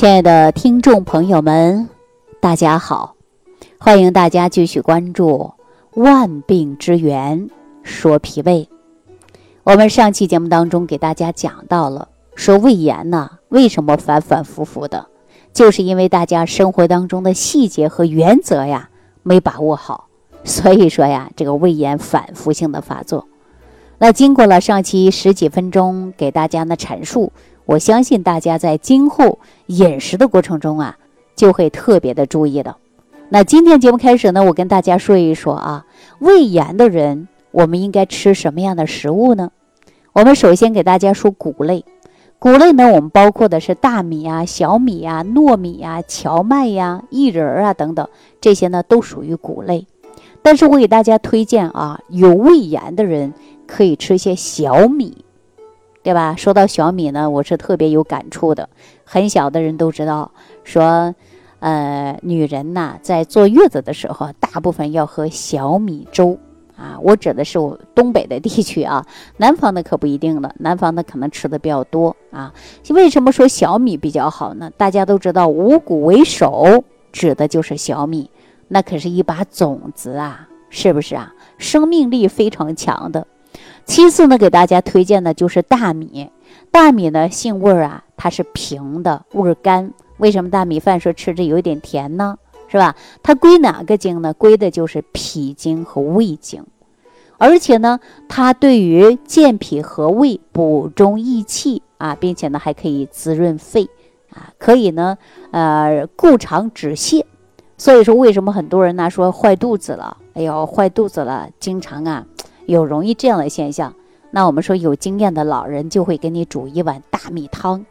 亲爱的听众朋友们，大家好！欢迎大家继续关注《万病之源说脾胃》。我们上期节目当中给大家讲到了，说胃炎呢为什么反反复复的，就是因为大家生活当中的细节和原则呀没把握好，所以说呀这个胃炎反复性的发作。那经过了上期十几分钟给大家的阐述。我相信大家在今后饮食的过程中啊，就会特别的注意的。那今天节目开始呢，我跟大家说一说啊，胃炎的人我们应该吃什么样的食物呢？我们首先给大家说谷类，谷类呢，我们包括的是大米啊、小米啊、糯米啊、荞麦呀、薏仁啊等等，这些呢都属于谷类。但是我给大家推荐啊，有胃炎的人可以吃一些小米。对吧？说到小米呢，我是特别有感触的。很小的人都知道，说，呃，女人呐，在坐月子的时候，大部分要喝小米粥啊。我指的是我东北的地区啊，南方的可不一定了。南方的可能吃的比较多啊。为什么说小米比较好呢？大家都知道，五谷为首，指的就是小米，那可是一把种子啊，是不是啊？生命力非常强的。其次呢，给大家推荐的就是大米。大米呢，性味儿啊，它是平的，味儿甘。为什么大米饭说吃着有点甜呢？是吧？它归哪个经呢？归的就是脾经和胃经。而且呢，它对于健脾和胃、补中益气啊，并且呢，还可以滋润肺啊，可以呢，呃，固肠止泻。所以说，为什么很多人呢说坏肚子了？哎呦，坏肚子了，经常啊。有容易这样的现象，那我们说有经验的老人就会给你煮一碗大米汤，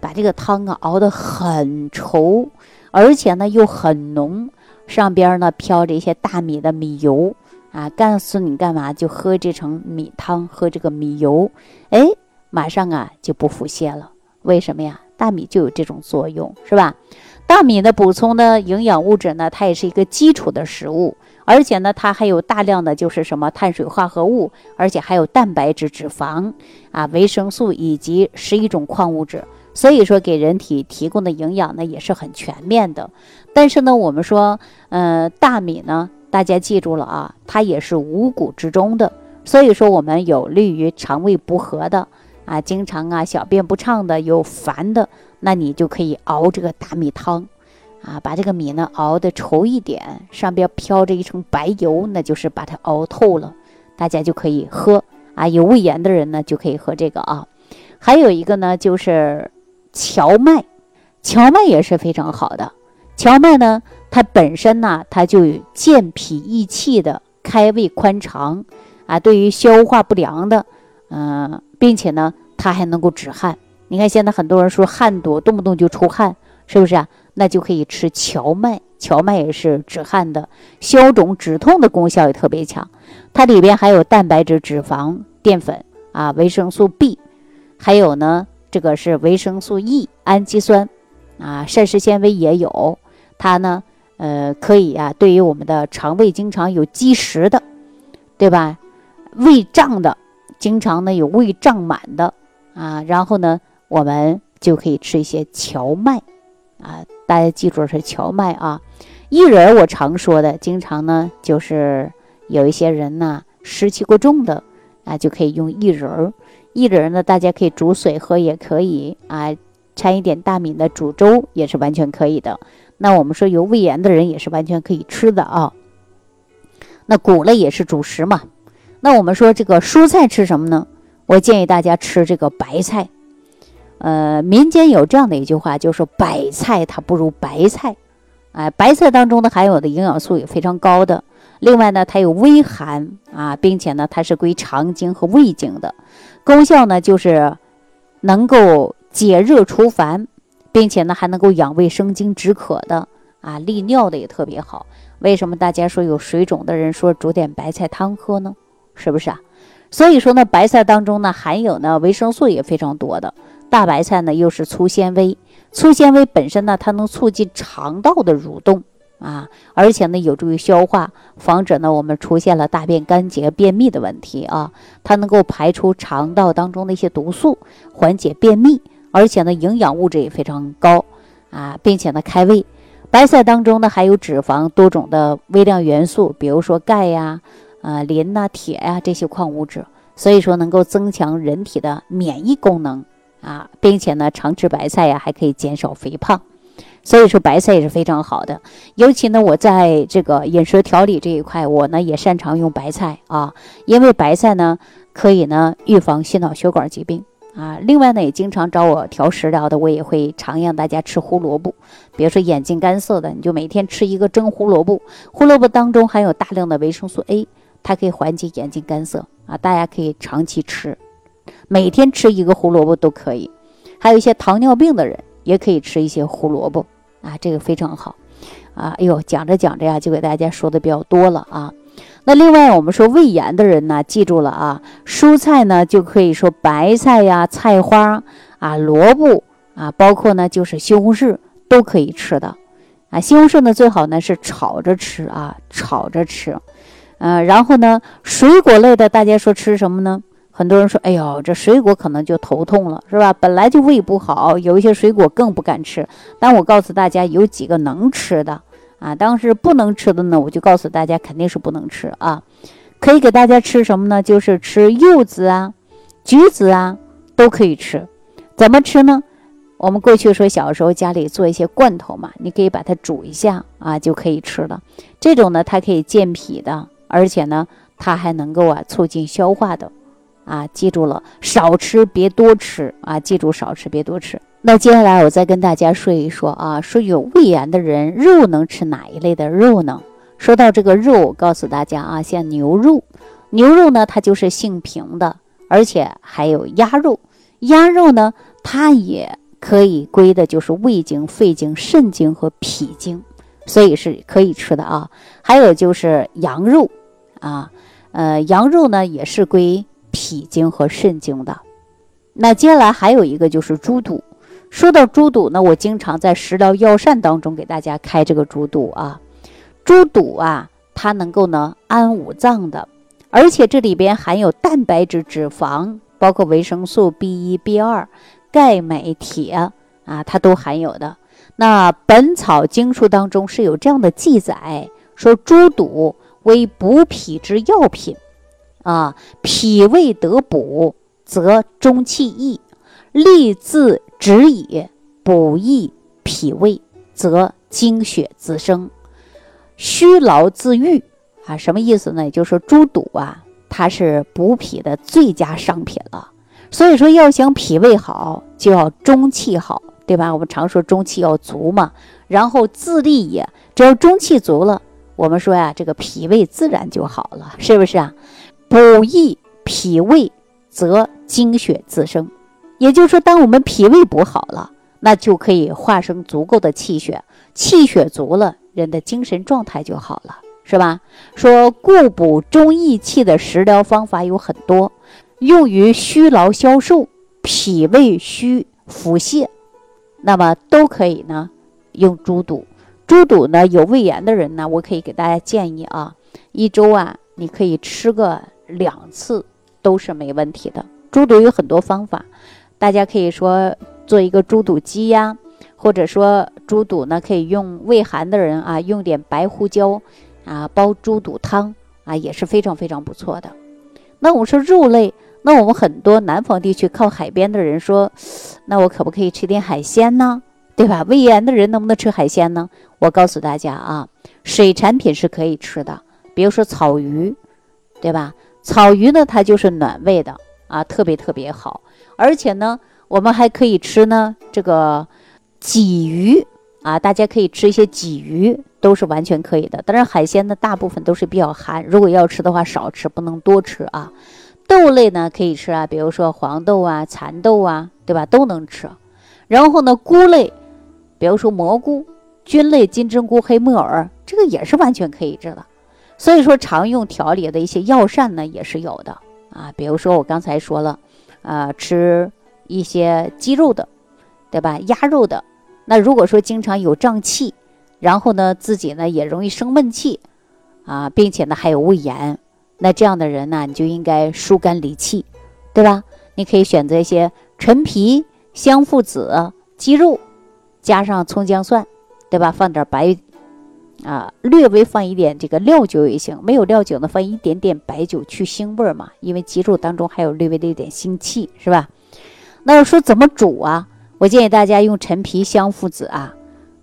把这个汤啊熬得很稠，而且呢又很浓，上边呢飘着一些大米的米油啊，告诉你干嘛就喝这层米汤，喝这个米油，哎，马上啊就不腹泻了。为什么呀？大米就有这种作用，是吧？大米的补充的营养物质呢，它也是一个基础的食物。而且呢，它还有大量的就是什么碳水化合物，而且还有蛋白质、脂肪啊、维生素以及十一种矿物质，所以说给人体提供的营养呢也是很全面的。但是呢，我们说，呃，大米呢，大家记住了啊，它也是五谷之中的，所以说我们有利于肠胃不和的啊，经常啊小便不畅的、有烦的，那你就可以熬这个大米汤。啊，把这个米呢熬的稠一点，上边飘着一层白油，那就是把它熬透了，大家就可以喝啊。有胃炎的人呢就可以喝这个啊。还有一个呢就是荞麦，荞麦也是非常好的。荞麦呢，它本身呢它就有健脾益气的，开胃宽肠啊，对于消化不良的，嗯，并且呢它还能够止汗。你看现在很多人说汗多，动不动就出汗，是不是啊？那就可以吃荞麦，荞麦也是止汗的、消肿止痛的功效也特别强。它里边还有蛋白质、脂肪、淀粉啊，维生素 B，还有呢，这个是维生素 E、氨基酸啊，膳食纤维也有。它呢，呃，可以啊，对于我们的肠胃经常有积食的，对吧？胃胀的，经常呢有胃胀满的啊，然后呢，我们就可以吃一些荞麦啊。大家记住是荞麦啊，薏仁我常说的，经常呢就是有一些人呢湿气过重的啊，就可以用薏仁儿。薏仁呢，大家可以煮水喝也可以啊，掺一点大米的煮粥也是完全可以的。那我们说有胃炎的人也是完全可以吃的啊。那谷类也是主食嘛。那我们说这个蔬菜吃什么呢？我建议大家吃这个白菜。呃，民间有这样的一句话，就是白菜它不如白菜，哎，白菜当中的含有的营养素也非常高的。另外呢，它有微寒啊，并且呢，它是归肠经和胃经的，功效呢就是能够解热除烦，并且呢还能够养胃生津止渴的啊，利尿的也特别好。为什么大家说有水肿的人说煮点白菜汤喝呢？是不是啊？所以说呢，白菜当中呢含有呢维生素也非常多的。大白菜呢，又是粗纤维，粗纤维本身呢，它能促进肠道的蠕动啊，而且呢，有助于消化，防止呢我们出现了大便干结、便秘的问题啊。它能够排出肠道当中的一些毒素，缓解便秘，而且呢，营养物质也非常高啊，并且呢开胃。白菜当中呢含有脂肪、多种的微量元素，比如说钙呀、啊磷呐、铁呀这些矿物质，所以说能够增强人体的免疫功能啊，并且呢常吃白菜呀还可以减少肥胖。所以说白菜也是非常好的，尤其呢，我在这个饮食调理这一块，我呢也擅长用白菜啊，因为白菜呢可以呢预防心脑血管疾病啊。另外呢，也经常找我调食疗的，我也会常让大家吃胡萝卜，比如说眼睛干涩的，你就每天吃一个蒸胡萝卜，胡萝卜当中含有大量的维生素 A，它可以缓解眼睛干涩啊，大家可以长期吃，每天吃一个胡萝卜都可以。还有一些糖尿病的人也可以吃一些胡萝卜。啊，这个非常好，啊，哎呦，讲着讲着呀，就给大家说的比较多了啊。那另外，我们说胃炎的人呢，记住了啊，蔬菜呢就可以说白菜呀、菜花啊、萝卜啊，包括呢就是西红柿都可以吃的啊。西红柿呢最好呢是炒着吃啊，炒着吃，嗯，然后呢水果类的，大家说吃什么呢？很多人说：“哎呦，这水果可能就头痛了，是吧？本来就胃不好，有一些水果更不敢吃。但我告诉大家，有几个能吃的啊。当时不能吃的呢，我就告诉大家，肯定是不能吃啊。可以给大家吃什么呢？就是吃柚子啊、橘子啊，都可以吃。怎么吃呢？我们过去说小时候家里做一些罐头嘛，你可以把它煮一下啊，就可以吃了。这种呢，它可以健脾的，而且呢，它还能够啊促进消化的。”啊，记住了，少吃别多吃啊！记住少吃别多吃。那接下来我再跟大家说一说啊，说有胃炎的人肉能吃哪一类的肉呢？说到这个肉，我告诉大家啊，像牛肉，牛肉呢它就是性平的，而且还有鸭肉，鸭肉呢它也可以归的就是胃经、肺经、肾经和脾经，所以是可以吃的啊。还有就是羊肉啊，呃，羊肉呢也是归。脾经和肾经的，那接下来还有一个就是猪肚。说到猪肚呢，我经常在食疗药膳当中给大家开这个猪肚啊。猪肚啊，它能够呢安五脏的，而且这里边含有蛋白质、脂肪，包括维生素 B 一、B 二、钙、镁、铁啊，它都含有的。那《本草经书》当中是有这样的记载，说猪肚为补脾之药品。啊，脾胃得补，则中气益；利自止矣，补益脾胃，则精血滋生，虚劳自愈。啊，什么意思呢？也就是说，猪肚啊，它是补脾的最佳商品了。所以说，要想脾胃好，就要中气好，对吧？我们常说中气要足嘛。然后自立也，只要中气足了，我们说呀，这个脾胃自然就好了，是不是啊？补益脾胃，则精血滋生。也就是说，当我们脾胃补好了，那就可以化生足够的气血，气血足了，人的精神状态就好了，是吧？说固补中益气的食疗方法有很多，用于虚劳消瘦、脾胃虚腹泻，那么都可以呢。用猪肚，猪肚呢有胃炎的人呢，我可以给大家建议啊，一周啊，你可以吃个。两次都是没问题的。猪肚有很多方法，大家可以说做一个猪肚鸡呀，或者说猪肚呢可以用胃寒的人啊，用点白胡椒啊煲猪肚汤啊也是非常非常不错的。那我们说肉类，那我们很多南方地区靠海边的人说，那我可不可以吃点海鲜呢？对吧？胃炎的人能不能吃海鲜呢？我告诉大家啊，水产品是可以吃的，比如说草鱼，对吧？草鱼呢，它就是暖胃的啊，特别特别好。而且呢，我们还可以吃呢这个鲫鱼啊，大家可以吃一些鲫鱼，都是完全可以的。但是，海鲜呢大部分都是比较寒，如果要吃的话，少吃不能多吃啊。豆类呢可以吃啊，比如说黄豆啊、蚕豆啊，对吧？都能吃。然后呢，菇类，比如说蘑菇、菌类、金针菇、黑木耳，这个也是完全可以吃的。所以说，常用调理的一些药膳呢，也是有的啊。比如说我刚才说了，呃，吃一些鸡肉的，对吧？鸭肉的。那如果说经常有胀气，然后呢，自己呢也容易生闷气啊，并且呢还有胃炎，那这样的人呢，你就应该疏肝理气，对吧？你可以选择一些陈皮、香附子、鸡肉加上葱姜蒜，对吧？放点白啊，略微放一点这个料酒也行，没有料酒呢，放一点点白酒去腥味儿嘛，因为脊柱当中还有略微的一点腥气，是吧？那说怎么煮啊？我建议大家用陈皮、香附子啊，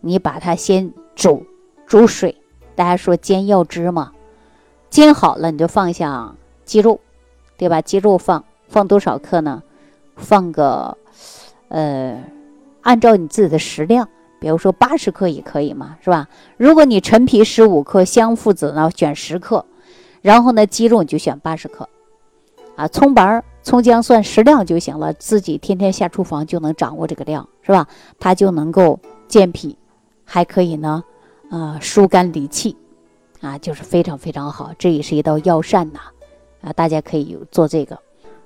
你把它先煮煮水，大家说煎药汁嘛，煎好了你就放下鸡肉，对吧？鸡肉放放多少克呢？放个呃，按照你自己的食量，比如说八十克也可以嘛，是吧？如果你陈皮十五克，香附子呢选十克，然后呢鸡肉你就选八十克，啊，葱白。葱姜蒜适量就行了，自己天天下厨房就能掌握这个量，是吧？它就能够健脾，还可以呢，啊，疏肝理气，啊，就是非常非常好，这也是一道药膳呐，啊，大家可以做这个。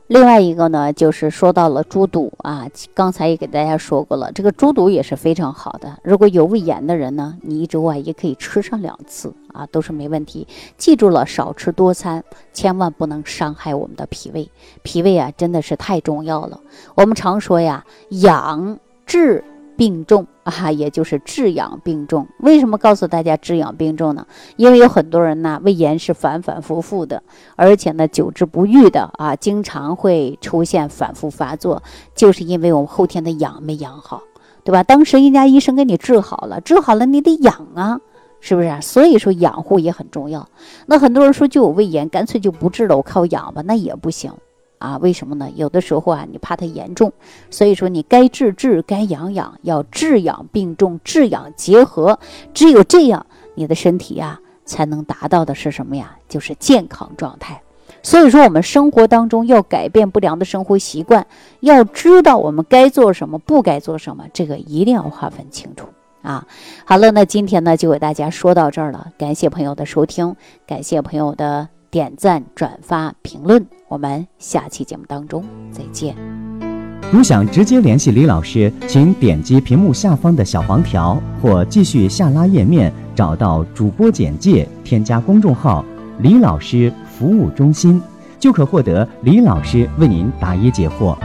另外一个呢，就是说到了猪肚啊，刚才也给大家说过了，这个猪肚也是非常好的。如果有胃炎的人呢，你一周啊也可以吃上两次啊，都是没问题。记住了，少吃多餐，千万不能伤害我们的脾胃。脾胃啊，真的是太重要了。我们常说呀，养治。病重啊，也就是治养病重。为什么告诉大家治养病重呢？因为有很多人呢，胃炎是反反复复的，而且呢，久治不愈的啊，经常会出现反复发作，就是因为我们后天的养没养好，对吧？当时人家医生给你治好了，治好了你得养啊，是不是？所以说养护也很重要。那很多人说就有胃炎，干脆就不治了，我靠养吧，那也不行。啊，为什么呢？有的时候啊，你怕它严重，所以说你该治治，该养养，要治养并重，治养结合，只有这样，你的身体呀才能达到的是什么呀？就是健康状态。所以说，我们生活当中要改变不良的生活习惯，要知道我们该做什么，不该做什么，这个一定要划分清楚啊。好了，那今天呢就给大家说到这儿了，感谢朋友的收听，感谢朋友的。点赞、转发、评论，我们下期节目当中再见。如想直接联系李老师，请点击屏幕下方的小黄条，或继续下拉页面找到主播简介，添加公众号“李老师服务中心”，就可获得李老师为您答疑解惑。